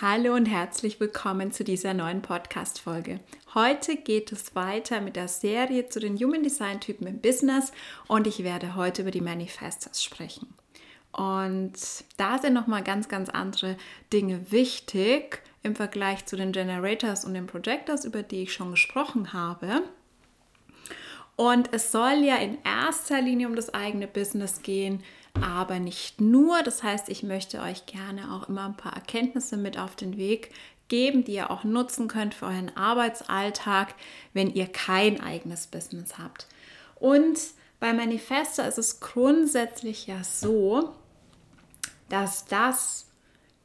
Hallo und herzlich willkommen zu dieser neuen Podcast-Folge. Heute geht es weiter mit der Serie zu den Human Design Typen im Business und ich werde heute über die Manifestors sprechen. Und da sind nochmal ganz, ganz andere Dinge wichtig im Vergleich zu den Generators und den Projectors, über die ich schon gesprochen habe. Und es soll ja in erster Linie um das eigene Business gehen, aber nicht nur. Das heißt, ich möchte euch gerne auch immer ein paar Erkenntnisse mit auf den Weg geben, die ihr auch nutzen könnt für euren Arbeitsalltag, wenn ihr kein eigenes Business habt. Und bei Manifesta ist es grundsätzlich ja so, dass das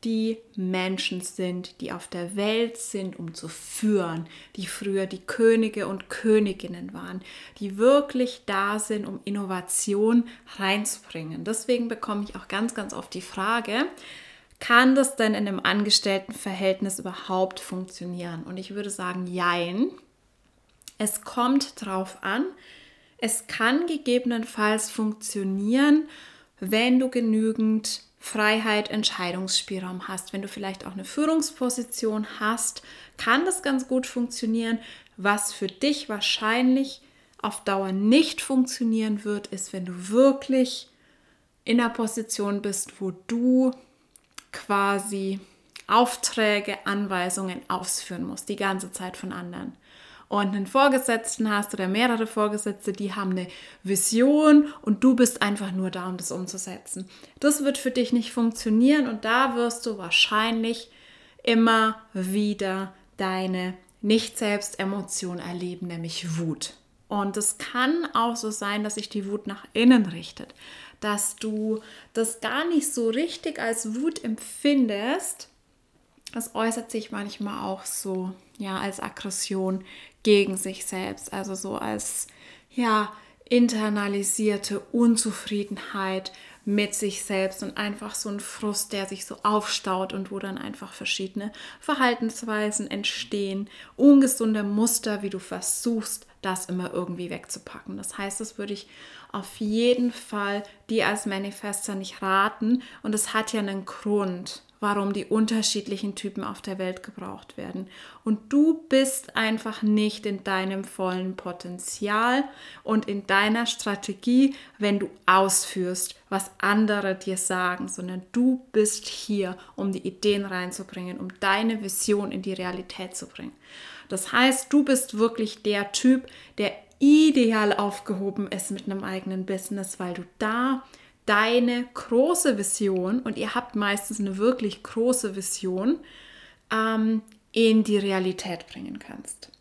die Menschen sind, die auf der Welt sind, um zu führen, die früher die Könige und Königinnen waren, die wirklich da sind, um Innovation reinzubringen. Deswegen bekomme ich auch ganz, ganz oft die Frage, kann das denn in einem Angestelltenverhältnis überhaupt funktionieren? Und ich würde sagen, jein. Es kommt drauf an. Es kann gegebenenfalls funktionieren, wenn du genügend Freiheit, Entscheidungsspielraum hast. Wenn du vielleicht auch eine Führungsposition hast, kann das ganz gut funktionieren. Was für dich wahrscheinlich auf Dauer nicht funktionieren wird, ist, wenn du wirklich in einer Position bist, wo du quasi Aufträge, Anweisungen ausführen musst, die ganze Zeit von anderen und einen Vorgesetzten hast oder mehrere Vorgesetzte, die haben eine Vision und du bist einfach nur da, um das umzusetzen. Das wird für dich nicht funktionieren und da wirst du wahrscheinlich immer wieder deine Nicht-Selbst-Emotion erleben, nämlich Wut. Und es kann auch so sein, dass sich die Wut nach innen richtet, dass du das gar nicht so richtig als Wut empfindest. Das äußert sich manchmal auch so, ja, als Aggression gegen sich selbst, also so als ja internalisierte Unzufriedenheit mit sich selbst und einfach so ein Frust, der sich so aufstaut und wo dann einfach verschiedene Verhaltensweisen entstehen, ungesunde Muster, wie du versuchst, das immer irgendwie wegzupacken. Das heißt, das würde ich auf jeden Fall dir als Manifester nicht raten. Und es hat ja einen Grund warum die unterschiedlichen Typen auf der Welt gebraucht werden. Und du bist einfach nicht in deinem vollen Potenzial und in deiner Strategie, wenn du ausführst, was andere dir sagen, sondern du bist hier, um die Ideen reinzubringen, um deine Vision in die Realität zu bringen. Das heißt, du bist wirklich der Typ, der ideal aufgehoben ist mit einem eigenen Business, weil du da deine große Vision, und ihr habt meistens eine wirklich große Vision, ähm, in die Realität bringen kannst.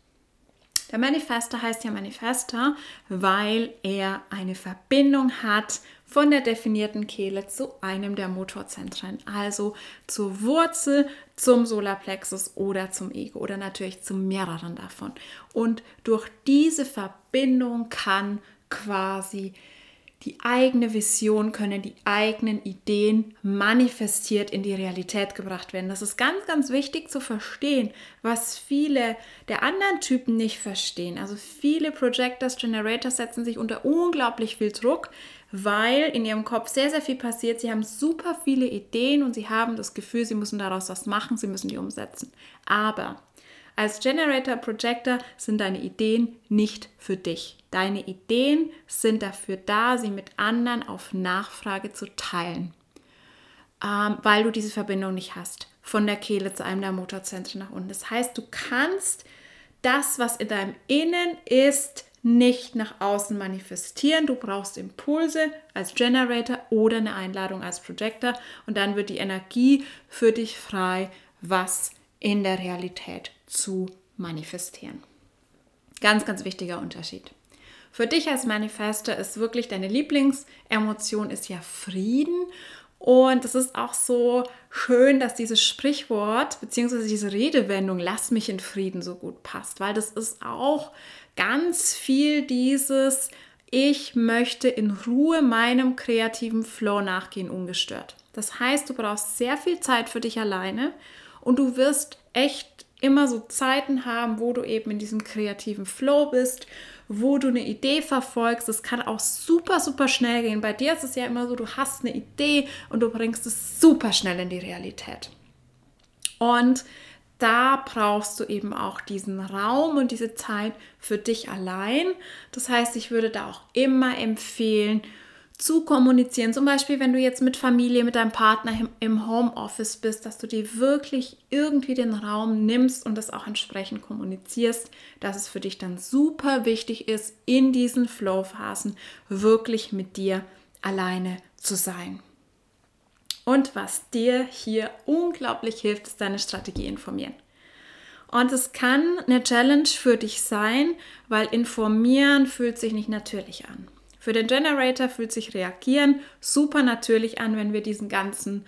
Der Manifester heißt ja Manifester, weil er eine Verbindung hat von der definierten Kehle zu einem der Motorzentren, also zur Wurzel, zum Solarplexus oder zum Ego oder natürlich zu mehreren davon. Und durch diese Verbindung kann quasi die eigene Vision, können die eigenen Ideen manifestiert in die Realität gebracht werden. Das ist ganz, ganz wichtig zu verstehen, was viele der anderen Typen nicht verstehen. Also viele Projectors, Generators setzen sich unter unglaublich viel Druck, weil in ihrem Kopf sehr, sehr viel passiert. Sie haben super viele Ideen und sie haben das Gefühl, sie müssen daraus was machen, sie müssen die umsetzen. Aber als Generator Projector sind deine Ideen nicht für dich. Deine Ideen sind dafür da, sie mit anderen auf Nachfrage zu teilen, ähm, weil du diese Verbindung nicht hast von der Kehle zu einem der Motorzentren nach unten. Das heißt, du kannst das, was in deinem Innen ist, nicht nach außen manifestieren. Du brauchst Impulse als Generator oder eine Einladung als Projector und dann wird die Energie für dich frei, was in der Realität zu manifestieren. Ganz, ganz wichtiger Unterschied. Für dich als Manifester ist wirklich deine Lieblingsemotion ist ja Frieden. Und es ist auch so schön, dass dieses Sprichwort bzw. diese Redewendung Lass mich in Frieden so gut passt, weil das ist auch ganz viel dieses ich möchte in Ruhe meinem kreativen Flow nachgehen, ungestört. Das heißt, du brauchst sehr viel Zeit für dich alleine und du wirst echt immer so Zeiten haben, wo du eben in diesem kreativen Flow bist, wo du eine Idee verfolgst. Das kann auch super, super schnell gehen. Bei dir ist es ja immer so, du hast eine Idee und du bringst es super schnell in die Realität. Und da brauchst du eben auch diesen Raum und diese Zeit für dich allein. Das heißt, ich würde da auch immer empfehlen, zu kommunizieren. Zum Beispiel, wenn du jetzt mit Familie, mit deinem Partner im Homeoffice bist, dass du dir wirklich irgendwie den Raum nimmst und das auch entsprechend kommunizierst, dass es für dich dann super wichtig ist, in diesen Flow-Phasen wirklich mit dir alleine zu sein. Und was dir hier unglaublich hilft, ist deine Strategie informieren. Und es kann eine Challenge für dich sein, weil informieren fühlt sich nicht natürlich an. Für den Generator fühlt sich reagieren super natürlich an, wenn wir diesen ganzen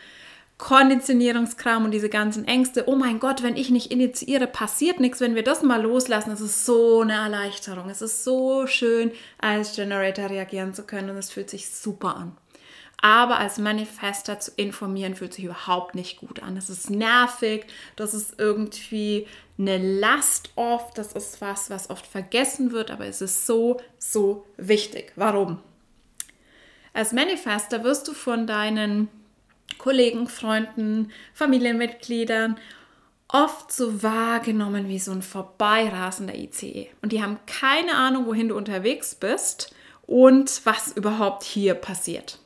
Konditionierungskram und diese ganzen Ängste, oh mein Gott, wenn ich nicht initiiere, passiert nichts, wenn wir das mal loslassen, es ist so eine Erleichterung. Es ist so schön, als Generator reagieren zu können und es fühlt sich super an. Aber als Manifester zu informieren fühlt sich überhaupt nicht gut an. Das ist nervig, das ist irgendwie eine Last oft, das ist was, was oft vergessen wird, aber es ist so, so wichtig. Warum? Als Manifester wirst du von deinen Kollegen, Freunden, Familienmitgliedern oft so wahrgenommen wie so ein vorbeirasender ICE. Und die haben keine Ahnung, wohin du unterwegs bist und was überhaupt hier passiert.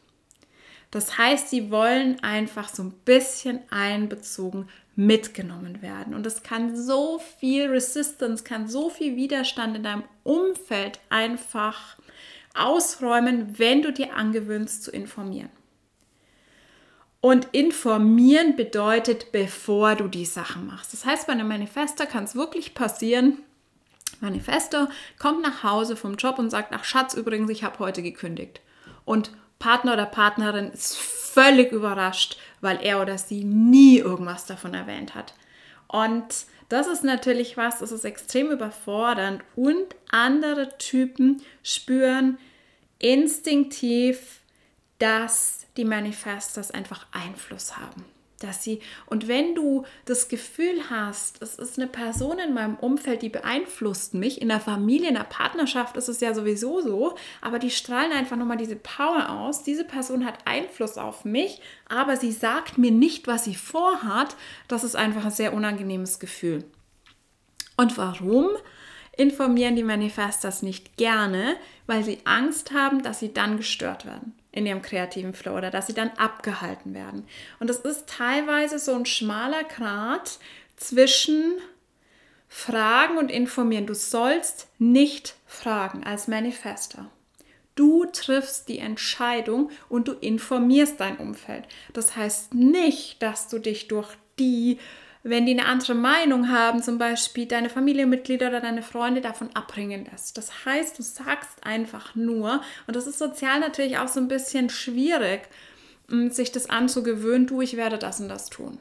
Das heißt, sie wollen einfach so ein bisschen einbezogen mitgenommen werden. Und es kann so viel Resistance, kann so viel Widerstand in deinem Umfeld einfach ausräumen, wenn du dir angewöhnst zu informieren. Und informieren bedeutet, bevor du die Sachen machst. Das heißt, bei einem Manifester kann es wirklich passieren, Manifesto kommt nach Hause vom Job und sagt, ach Schatz, übrigens, ich habe heute gekündigt. Und Partner oder Partnerin ist völlig überrascht, weil er oder sie nie irgendwas davon erwähnt hat. Und das ist natürlich was, das ist extrem überfordernd und andere Typen spüren instinktiv, dass die Manifestos einfach Einfluss haben dass sie und wenn du das Gefühl hast, es ist eine Person in meinem Umfeld, die beeinflusst mich, in der Familie, in der Partnerschaft ist es ja sowieso so, aber die strahlen einfach nochmal diese Power aus. Diese Person hat Einfluss auf mich, aber sie sagt mir nicht, was sie vorhat. Das ist einfach ein sehr unangenehmes Gefühl. Und warum? informieren die Manifestors nicht gerne, weil sie Angst haben, dass sie dann gestört werden in ihrem kreativen Flow oder dass sie dann abgehalten werden. Und das ist teilweise so ein schmaler Grat zwischen Fragen und Informieren. Du sollst nicht fragen als Manifester. Du triffst die Entscheidung und du informierst dein Umfeld. Das heißt nicht, dass du dich durch die wenn die eine andere Meinung haben, zum Beispiel deine Familienmitglieder oder deine Freunde davon abbringen lässt. Das heißt, du sagst einfach nur, und das ist sozial natürlich auch so ein bisschen schwierig, mm, sich das anzugewöhnen, du, ich werde das und das tun.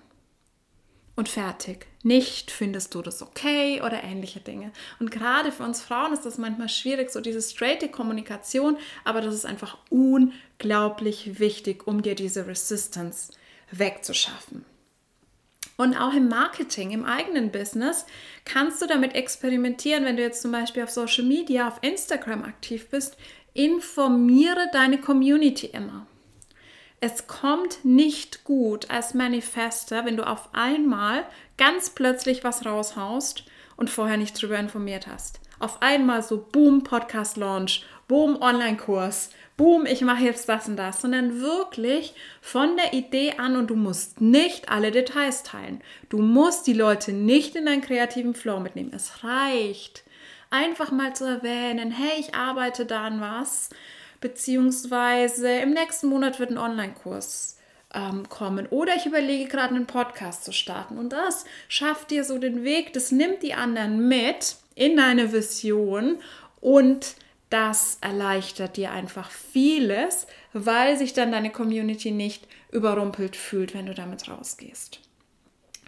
Und fertig. Nicht findest du das okay oder ähnliche Dinge. Und gerade für uns Frauen ist das manchmal schwierig, so diese straighte Kommunikation, aber das ist einfach unglaublich wichtig, um dir diese Resistance wegzuschaffen. Und auch im Marketing, im eigenen Business, kannst du damit experimentieren, wenn du jetzt zum Beispiel auf Social Media, auf Instagram aktiv bist. Informiere deine Community immer. Es kommt nicht gut als Manifester, wenn du auf einmal ganz plötzlich was raushaust und vorher nicht drüber informiert hast. Auf einmal so Boom Podcast Launch, Boom Online Kurs, boom, ich mache jetzt das und das, sondern wirklich von der Idee an und du musst nicht alle Details teilen. Du musst die Leute nicht in deinen kreativen Flow mitnehmen. Es reicht einfach mal zu erwähnen, hey, ich arbeite da an was, beziehungsweise im nächsten Monat wird ein Online-Kurs ähm, kommen. Oder ich überlege gerade einen Podcast zu starten. Und das schafft dir so den Weg, das nimmt die anderen mit in deine Vision. Und das erleichtert dir einfach vieles, weil sich dann deine Community nicht überrumpelt fühlt, wenn du damit rausgehst.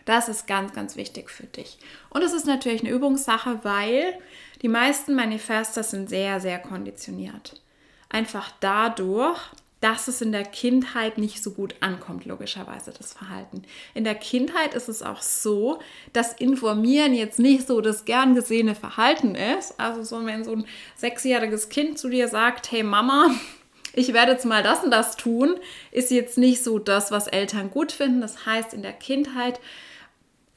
Das ist ganz, ganz wichtig für dich. Und es ist natürlich eine Übungssache, weil die meisten Manifester sind sehr, sehr konditioniert. einfach dadurch, dass es in der Kindheit nicht so gut ankommt, logischerweise das Verhalten. In der Kindheit ist es auch so, dass Informieren jetzt nicht so das gern gesehene Verhalten ist. Also so, wenn so ein sechsjähriges Kind zu dir sagt, hey Mama, ich werde jetzt mal das und das tun, ist jetzt nicht so das, was Eltern gut finden. Das heißt, in der Kindheit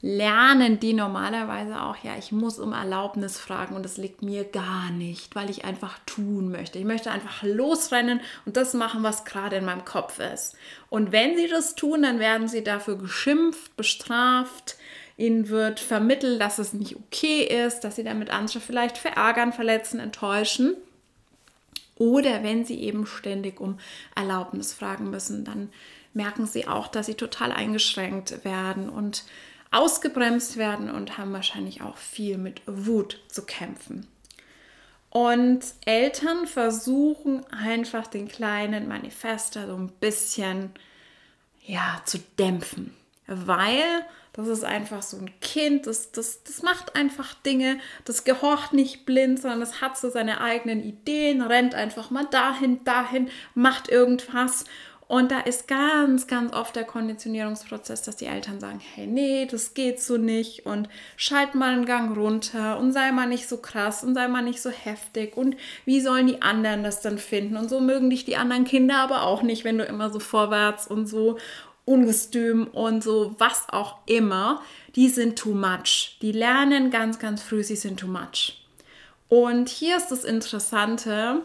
lernen die normalerweise auch, ja, ich muss um Erlaubnis fragen und das liegt mir gar nicht, weil ich einfach tun möchte. Ich möchte einfach losrennen und das machen, was gerade in meinem Kopf ist. Und wenn sie das tun, dann werden sie dafür geschimpft, bestraft. Ihnen wird vermittelt, dass es nicht okay ist, dass sie damit andere vielleicht verärgern, verletzen, enttäuschen. Oder wenn sie eben ständig um Erlaubnis fragen müssen, dann merken sie auch, dass sie total eingeschränkt werden und ausgebremst werden und haben wahrscheinlich auch viel mit Wut zu kämpfen. Und Eltern versuchen einfach den kleinen Manifester so ein bisschen ja, zu dämpfen, weil das ist einfach so ein Kind, das, das, das macht einfach Dinge, das gehorcht nicht blind, sondern es hat so seine eigenen Ideen, rennt einfach mal dahin, dahin, macht irgendwas und da ist ganz, ganz oft der Konditionierungsprozess, dass die Eltern sagen, hey, nee, das geht so nicht und schalt mal einen Gang runter und sei mal nicht so krass und sei mal nicht so heftig und wie sollen die anderen das dann finden? Und so mögen dich die anderen Kinder aber auch nicht, wenn du immer so vorwärts und so ungestüm und so was auch immer, die sind too much. Die lernen ganz, ganz früh, sie sind too much. Und hier ist das Interessante,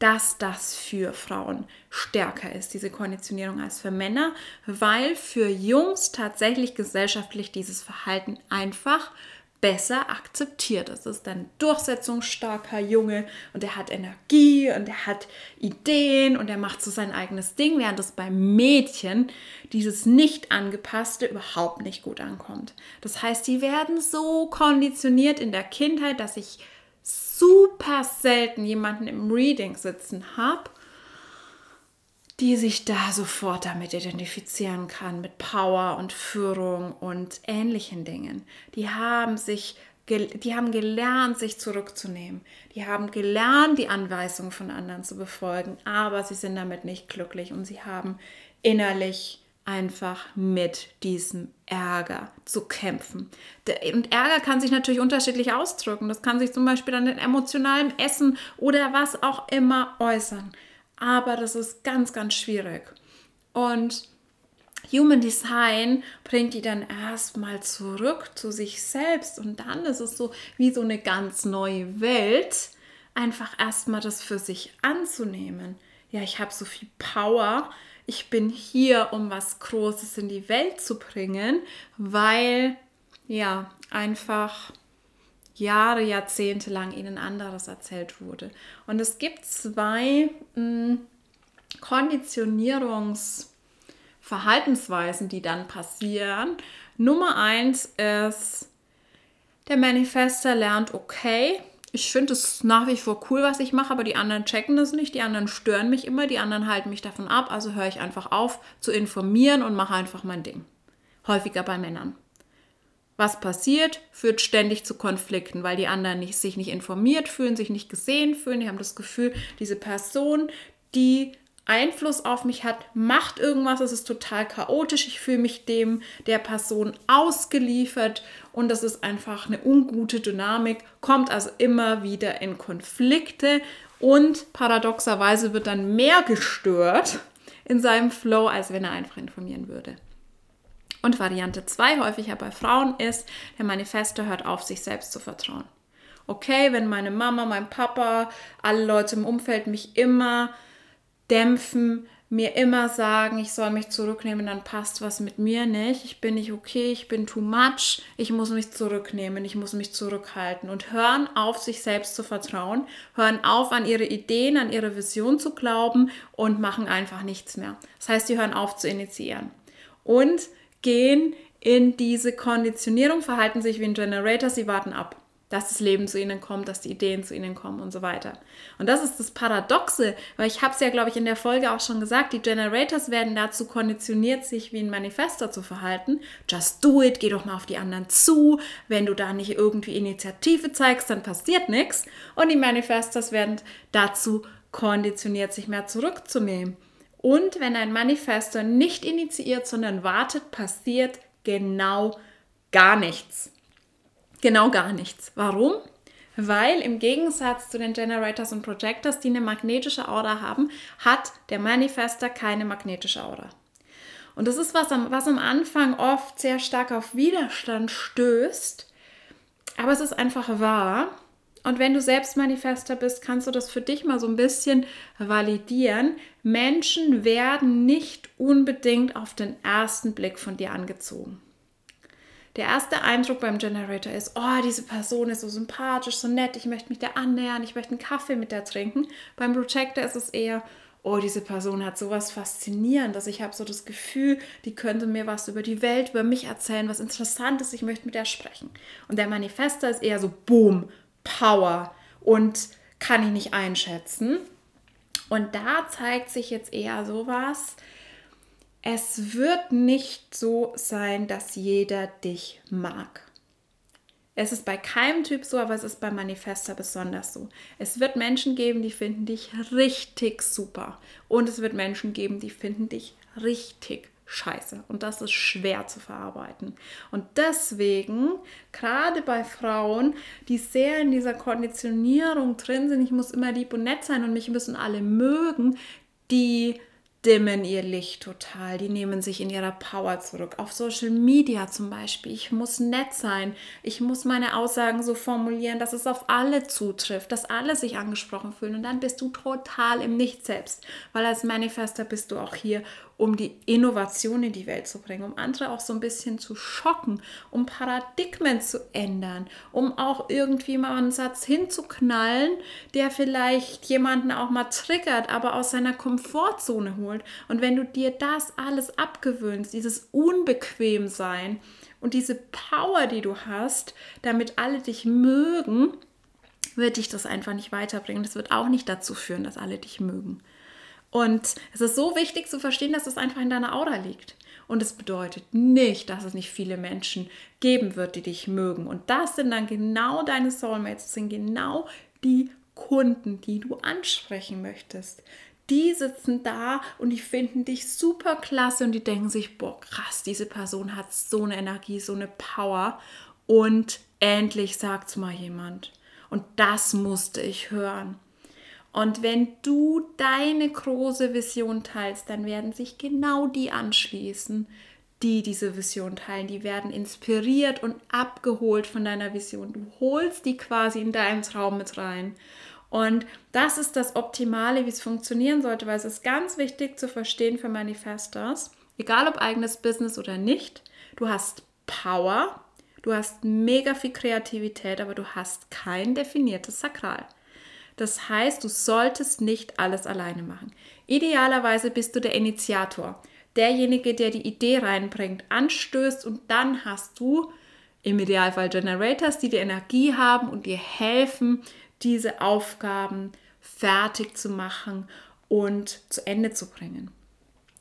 dass das für Frauen stärker ist, diese Konditionierung als für Männer, weil für Jungs tatsächlich gesellschaftlich dieses Verhalten einfach besser akzeptiert ist. Es ist ein durchsetzungsstarker Junge und er hat Energie und er hat Ideen und er macht so sein eigenes Ding, während es bei Mädchen dieses nicht angepasste überhaupt nicht gut ankommt. Das heißt, die werden so konditioniert in der Kindheit, dass ich super selten jemanden im Reading sitzen habe, die sich da sofort damit identifizieren kann, mit Power und Führung und ähnlichen Dingen. Die haben sich die haben gelernt, sich zurückzunehmen. Die haben gelernt, die Anweisungen von anderen zu befolgen, aber sie sind damit nicht glücklich und sie haben innerlich einfach mit diesem Ärger zu kämpfen. Und Ärger kann sich natürlich unterschiedlich ausdrücken. Das kann sich zum Beispiel dann in emotionalem Essen oder was auch immer äußern. Aber das ist ganz, ganz schwierig. Und Human Design bringt die dann erstmal zurück zu sich selbst und dann ist es so wie so eine ganz neue Welt, einfach erstmal das für sich anzunehmen. Ja, ich habe so viel Power, ich bin hier, um was Großes in die Welt zu bringen, weil ja einfach Jahre, Jahrzehnte lang ihnen anderes erzählt wurde. Und es gibt zwei hm, Konditionierungsverhaltensweisen, die dann passieren. Nummer eins ist, der Manifester lernt, okay, ich finde es nach wie vor cool, was ich mache, aber die anderen checken das nicht, die anderen stören mich immer, die anderen halten mich davon ab, also höre ich einfach auf zu informieren und mache einfach mein Ding. Häufiger bei Männern. Was passiert, führt ständig zu Konflikten, weil die anderen nicht, sich nicht informiert fühlen, sich nicht gesehen fühlen. Die haben das Gefühl, diese Person, die Einfluss auf mich hat, macht irgendwas, es ist total chaotisch, ich fühle mich dem der Person ausgeliefert und das ist einfach eine ungute Dynamik, kommt also immer wieder in Konflikte und paradoxerweise wird dann mehr gestört in seinem Flow, als wenn er einfach informieren würde. Und Variante 2, häufiger bei Frauen, ist, der Manifesto hört auf, sich selbst zu vertrauen. Okay, wenn meine Mama, mein Papa, alle Leute im Umfeld mich immer dämpfen, mir immer sagen, ich soll mich zurücknehmen, dann passt was mit mir nicht. Ich bin nicht okay, ich bin too much, ich muss mich zurücknehmen, ich muss mich zurückhalten und hören auf, sich selbst zu vertrauen, hören auf, an ihre Ideen, an ihre Vision zu glauben und machen einfach nichts mehr. Das heißt, sie hören auf zu initiieren und gehen in diese Konditionierung, verhalten sich wie ein Generator, sie warten ab dass das Leben zu ihnen kommt, dass die Ideen zu ihnen kommen und so weiter. Und das ist das Paradoxe, weil ich habe es ja, glaube ich, in der Folge auch schon gesagt, die Generators werden dazu konditioniert, sich wie ein Manifestor zu verhalten. Just do it, geh doch mal auf die anderen zu. Wenn du da nicht irgendwie Initiative zeigst, dann passiert nichts. Und die Manifestors werden dazu konditioniert, sich mehr zurückzunehmen. Und wenn ein Manifestor nicht initiiert, sondern wartet, passiert genau gar nichts. Genau gar nichts. Warum? Weil im Gegensatz zu den Generators und Projectors, die eine magnetische Aura haben, hat der Manifester keine magnetische Aura. Und das ist was, was am Anfang oft sehr stark auf Widerstand stößt, aber es ist einfach wahr. Und wenn du selbst Manifester bist, kannst du das für dich mal so ein bisschen validieren. Menschen werden nicht unbedingt auf den ersten Blick von dir angezogen. Der erste Eindruck beim Generator ist, oh, diese Person ist so sympathisch, so nett, ich möchte mich der annähern, ich möchte einen Kaffee mit der trinken. Beim Projector ist es eher, oh, diese Person hat sowas Faszinierendes. Ich habe so das Gefühl, die könnte mir was über die Welt, über mich erzählen, was Interessantes, ich möchte mit der sprechen. Und der Manifester ist eher so Boom, Power und kann ich nicht einschätzen. Und da zeigt sich jetzt eher sowas, es wird nicht so sein, dass jeder dich mag. Es ist bei keinem Typ so, aber es ist bei Manifester besonders so. Es wird Menschen geben, die finden dich richtig super. Und es wird Menschen geben, die finden dich richtig scheiße. Und das ist schwer zu verarbeiten. Und deswegen, gerade bei Frauen, die sehr in dieser Konditionierung drin sind, ich muss immer lieb und nett sein und mich müssen alle mögen, die dimmen ihr Licht total, die nehmen sich in ihrer Power zurück. Auf Social Media zum Beispiel, ich muss nett sein, ich muss meine Aussagen so formulieren, dass es auf alle zutrifft, dass alle sich angesprochen fühlen. Und dann bist du total im Nicht selbst, weil als Manifester bist du auch hier, um die Innovation in die Welt zu bringen, um andere auch so ein bisschen zu schocken, um Paradigmen zu ändern, um auch irgendwie mal einen Satz hinzuknallen, der vielleicht jemanden auch mal triggert, aber aus seiner Komfortzone holt. Und wenn du dir das alles abgewöhnst, dieses Unbequemsein und diese Power, die du hast, damit alle dich mögen, wird dich das einfach nicht weiterbringen. Das wird auch nicht dazu führen, dass alle dich mögen. Und es ist so wichtig zu verstehen, dass es einfach in deiner Aura liegt. Und es bedeutet nicht, dass es nicht viele Menschen geben wird, die dich mögen. Und das sind dann genau deine Soulmates, das sind genau die Kunden, die du ansprechen möchtest. Die sitzen da und die finden dich super klasse und die denken sich, boah, krass, diese Person hat so eine Energie, so eine Power. Und endlich sagt es mal jemand. Und das musste ich hören. Und wenn du deine große Vision teilst, dann werden sich genau die anschließen, die diese Vision teilen. Die werden inspiriert und abgeholt von deiner Vision. Du holst die quasi in deinen Traum mit rein. Und das ist das Optimale, wie es funktionieren sollte, weil es ist ganz wichtig zu verstehen für Manifestors, egal ob eigenes Business oder nicht, du hast Power, du hast mega viel Kreativität, aber du hast kein definiertes Sakral. Das heißt, du solltest nicht alles alleine machen. Idealerweise bist du der Initiator, derjenige, der die Idee reinbringt, anstößt und dann hast du im Idealfall Generators, die die Energie haben und dir helfen, diese Aufgaben fertig zu machen und zu Ende zu bringen.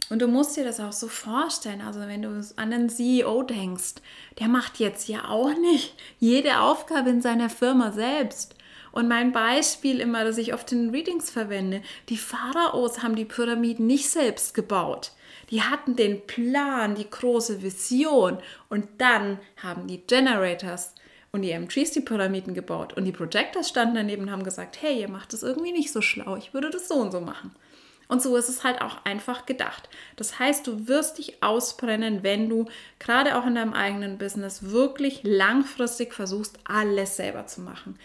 Und du musst dir das auch so vorstellen, also wenn du an den CEO denkst, der macht jetzt ja auch nicht jede Aufgabe in seiner Firma selbst. Und mein Beispiel immer, das ich oft in Readings verwende, die Pharaos haben die Pyramiden nicht selbst gebaut. Die hatten den Plan, die große Vision und dann haben die Generators und die M-Trees die Pyramiden gebaut und die Projectors standen daneben und haben gesagt, hey, ihr macht das irgendwie nicht so schlau, ich würde das so und so machen. Und so ist es halt auch einfach gedacht. Das heißt, du wirst dich ausbrennen, wenn du gerade auch in deinem eigenen Business wirklich langfristig versuchst, alles selber zu machen.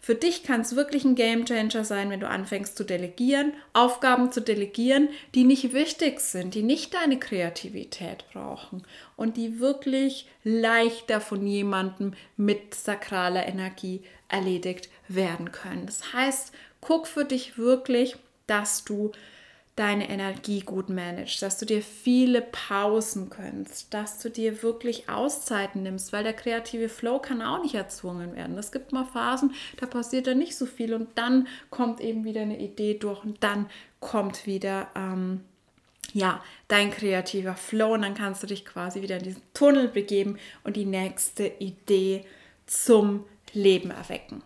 Für dich kann es wirklich ein Game Changer sein, wenn du anfängst zu delegieren, Aufgaben zu delegieren, die nicht wichtig sind, die nicht deine Kreativität brauchen und die wirklich leichter von jemandem mit sakraler Energie erledigt werden können. Das heißt, guck für dich wirklich, dass du deine Energie gut managst, dass du dir viele Pausen gönnst, dass du dir wirklich Auszeiten nimmst, weil der kreative Flow kann auch nicht erzwungen werden. Es gibt mal Phasen, da passiert da nicht so viel und dann kommt eben wieder eine Idee durch und dann kommt wieder ähm, ja dein kreativer Flow und dann kannst du dich quasi wieder in diesen Tunnel begeben und die nächste Idee zum Leben erwecken.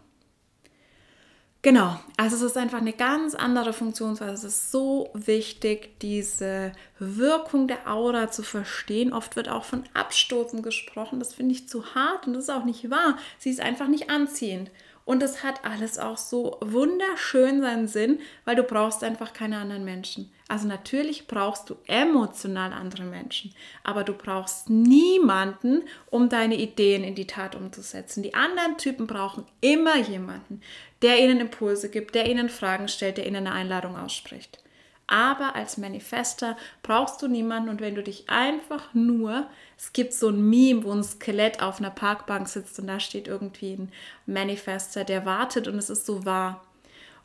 Genau, also es ist einfach eine ganz andere Funktionsweise. Es ist so wichtig, diese Wirkung der Aura zu verstehen. Oft wird auch von Abstoßen gesprochen. Das finde ich zu hart und das ist auch nicht wahr. Sie ist einfach nicht anziehend. Und es hat alles auch so wunderschön seinen Sinn, weil du brauchst einfach keine anderen Menschen. Also natürlich brauchst du emotional andere Menschen, aber du brauchst niemanden, um deine Ideen in die Tat umzusetzen. Die anderen Typen brauchen immer jemanden, der ihnen Impulse gibt, der ihnen Fragen stellt, der ihnen eine Einladung ausspricht. Aber als Manifester brauchst du niemanden und wenn du dich einfach nur, es gibt so ein Meme, wo ein Skelett auf einer Parkbank sitzt und da steht irgendwie ein Manifester, der wartet und es ist so wahr.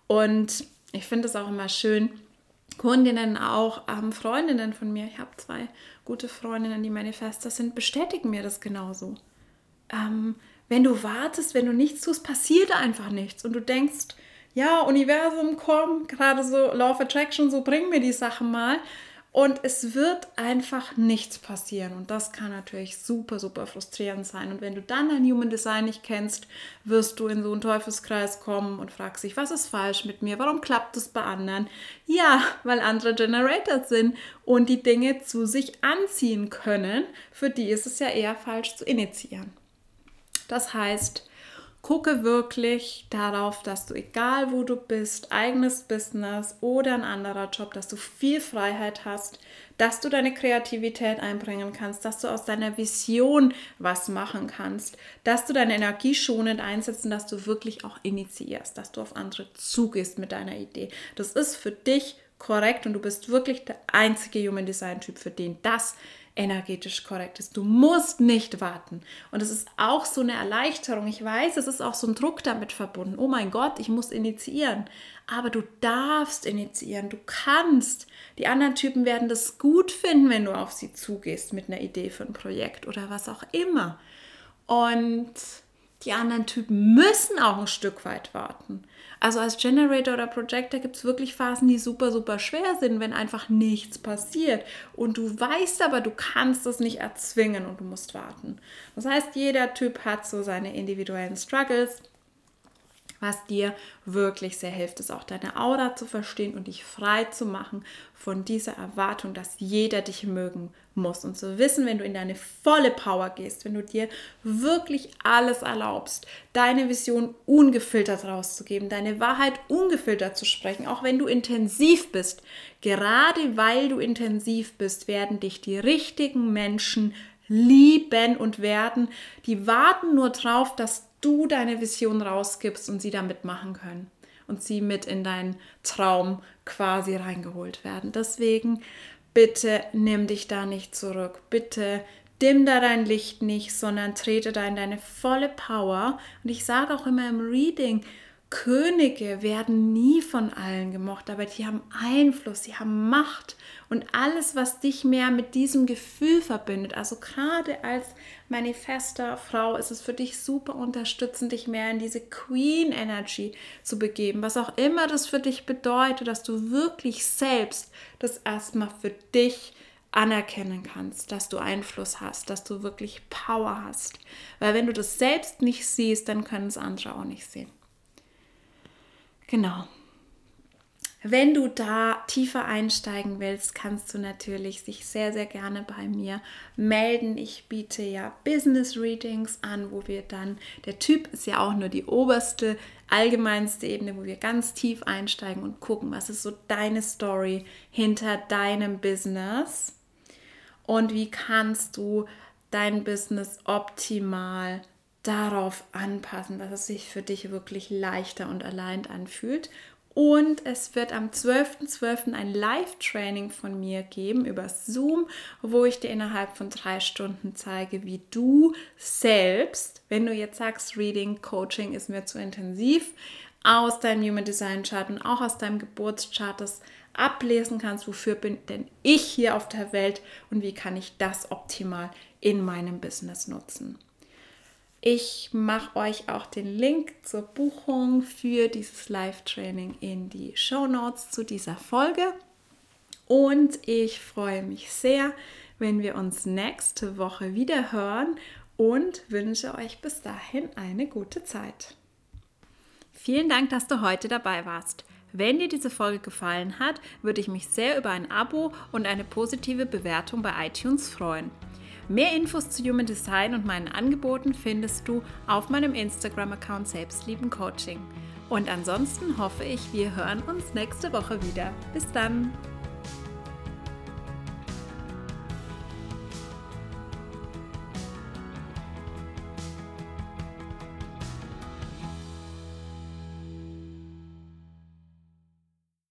Und ich finde es auch immer schön, Kundinnen auch, ähm, Freundinnen von mir, ich habe zwei gute Freundinnen, die Manifester sind, bestätigen mir das genauso. Ähm, wenn du wartest, wenn du nichts tust, passiert einfach nichts und du denkst, ja, Universum, komm, gerade so Law of Attraction, so bring mir die Sachen mal. Und es wird einfach nichts passieren. Und das kann natürlich super, super frustrierend sein. Und wenn du dann ein Human Design nicht kennst, wirst du in so einen Teufelskreis kommen und fragst dich, was ist falsch mit mir? Warum klappt es bei anderen? Ja, weil andere Generators sind und die Dinge zu sich anziehen können. Für die ist es ja eher falsch zu initiieren. Das heißt, gucke wirklich darauf, dass du, egal wo du bist, eigenes Business oder ein anderer Job, dass du viel Freiheit hast, dass du deine Kreativität einbringen kannst, dass du aus deiner Vision was machen kannst, dass du deine Energie schonend einsetzt und dass du wirklich auch initiierst, dass du auf andere zugehst mit deiner Idee. Das ist für dich korrekt und du bist wirklich der einzige Human Design Typ, für den das energetisch korrekt ist. Du musst nicht warten. Und es ist auch so eine Erleichterung. Ich weiß, es ist auch so ein Druck damit verbunden. Oh mein Gott, ich muss initiieren. Aber du darfst initiieren. Du kannst. Die anderen Typen werden das gut finden, wenn du auf sie zugehst mit einer Idee für ein Projekt oder was auch immer. Und die anderen Typen müssen auch ein Stück weit warten. Also als Generator oder Projector gibt es wirklich Phasen, die super, super schwer sind, wenn einfach nichts passiert. Und du weißt aber, du kannst es nicht erzwingen und du musst warten. Das heißt, jeder Typ hat so seine individuellen Struggles. Was dir wirklich sehr hilft, ist auch deine Aura zu verstehen und dich frei zu machen von dieser Erwartung, dass jeder dich mögen muss. Und zu wissen, wenn du in deine volle Power gehst, wenn du dir wirklich alles erlaubst, deine Vision ungefiltert rauszugeben, deine Wahrheit ungefiltert zu sprechen, auch wenn du intensiv bist. Gerade weil du intensiv bist, werden dich die richtigen Menschen lieben und werden, die warten nur drauf, dass du deine Vision rausgibst und sie da mitmachen können und sie mit in deinen Traum quasi reingeholt werden. Deswegen bitte nimm dich da nicht zurück. Bitte dimm da dein Licht nicht, sondern trete da in deine volle Power. Und ich sage auch immer im Reading, Könige werden nie von allen gemocht, aber die haben Einfluss, sie haben Macht und alles, was dich mehr mit diesem Gefühl verbindet. Also gerade als manifester Frau ist es für dich super unterstützend, dich mehr in diese Queen Energy zu begeben, was auch immer das für dich bedeutet, dass du wirklich selbst das erstmal für dich anerkennen kannst, dass du Einfluss hast, dass du wirklich Power hast. Weil wenn du das selbst nicht siehst, dann können es andere auch nicht sehen. Genau. Wenn du da tiefer einsteigen willst, kannst du natürlich sich sehr, sehr gerne bei mir melden. Ich biete ja Business Readings an, wo wir dann, der Typ ist ja auch nur die oberste, allgemeinste Ebene, wo wir ganz tief einsteigen und gucken, was ist so deine Story hinter deinem Business und wie kannst du dein Business optimal darauf anpassen, dass es sich für dich wirklich leichter und allein anfühlt. Und es wird am 12.12. .12. ein Live-Training von mir geben über Zoom, wo ich dir innerhalb von drei Stunden zeige, wie du selbst, wenn du jetzt sagst, Reading, Coaching ist mir zu intensiv, aus deinem Human Design Chart und auch aus deinem Geburtschart das ablesen kannst, wofür bin denn ich hier auf der Welt und wie kann ich das optimal in meinem Business nutzen. Ich mache euch auch den Link zur Buchung für dieses Live-Training in die Show Notes zu dieser Folge. Und ich freue mich sehr, wenn wir uns nächste Woche wieder hören und wünsche euch bis dahin eine gute Zeit. Vielen Dank, dass du heute dabei warst. Wenn dir diese Folge gefallen hat, würde ich mich sehr über ein Abo und eine positive Bewertung bei iTunes freuen. Mehr Infos zu Human Design und meinen Angeboten findest du auf meinem Instagram-Account Selbstlieben Coaching. Und ansonsten hoffe ich, wir hören uns nächste Woche wieder. Bis dann!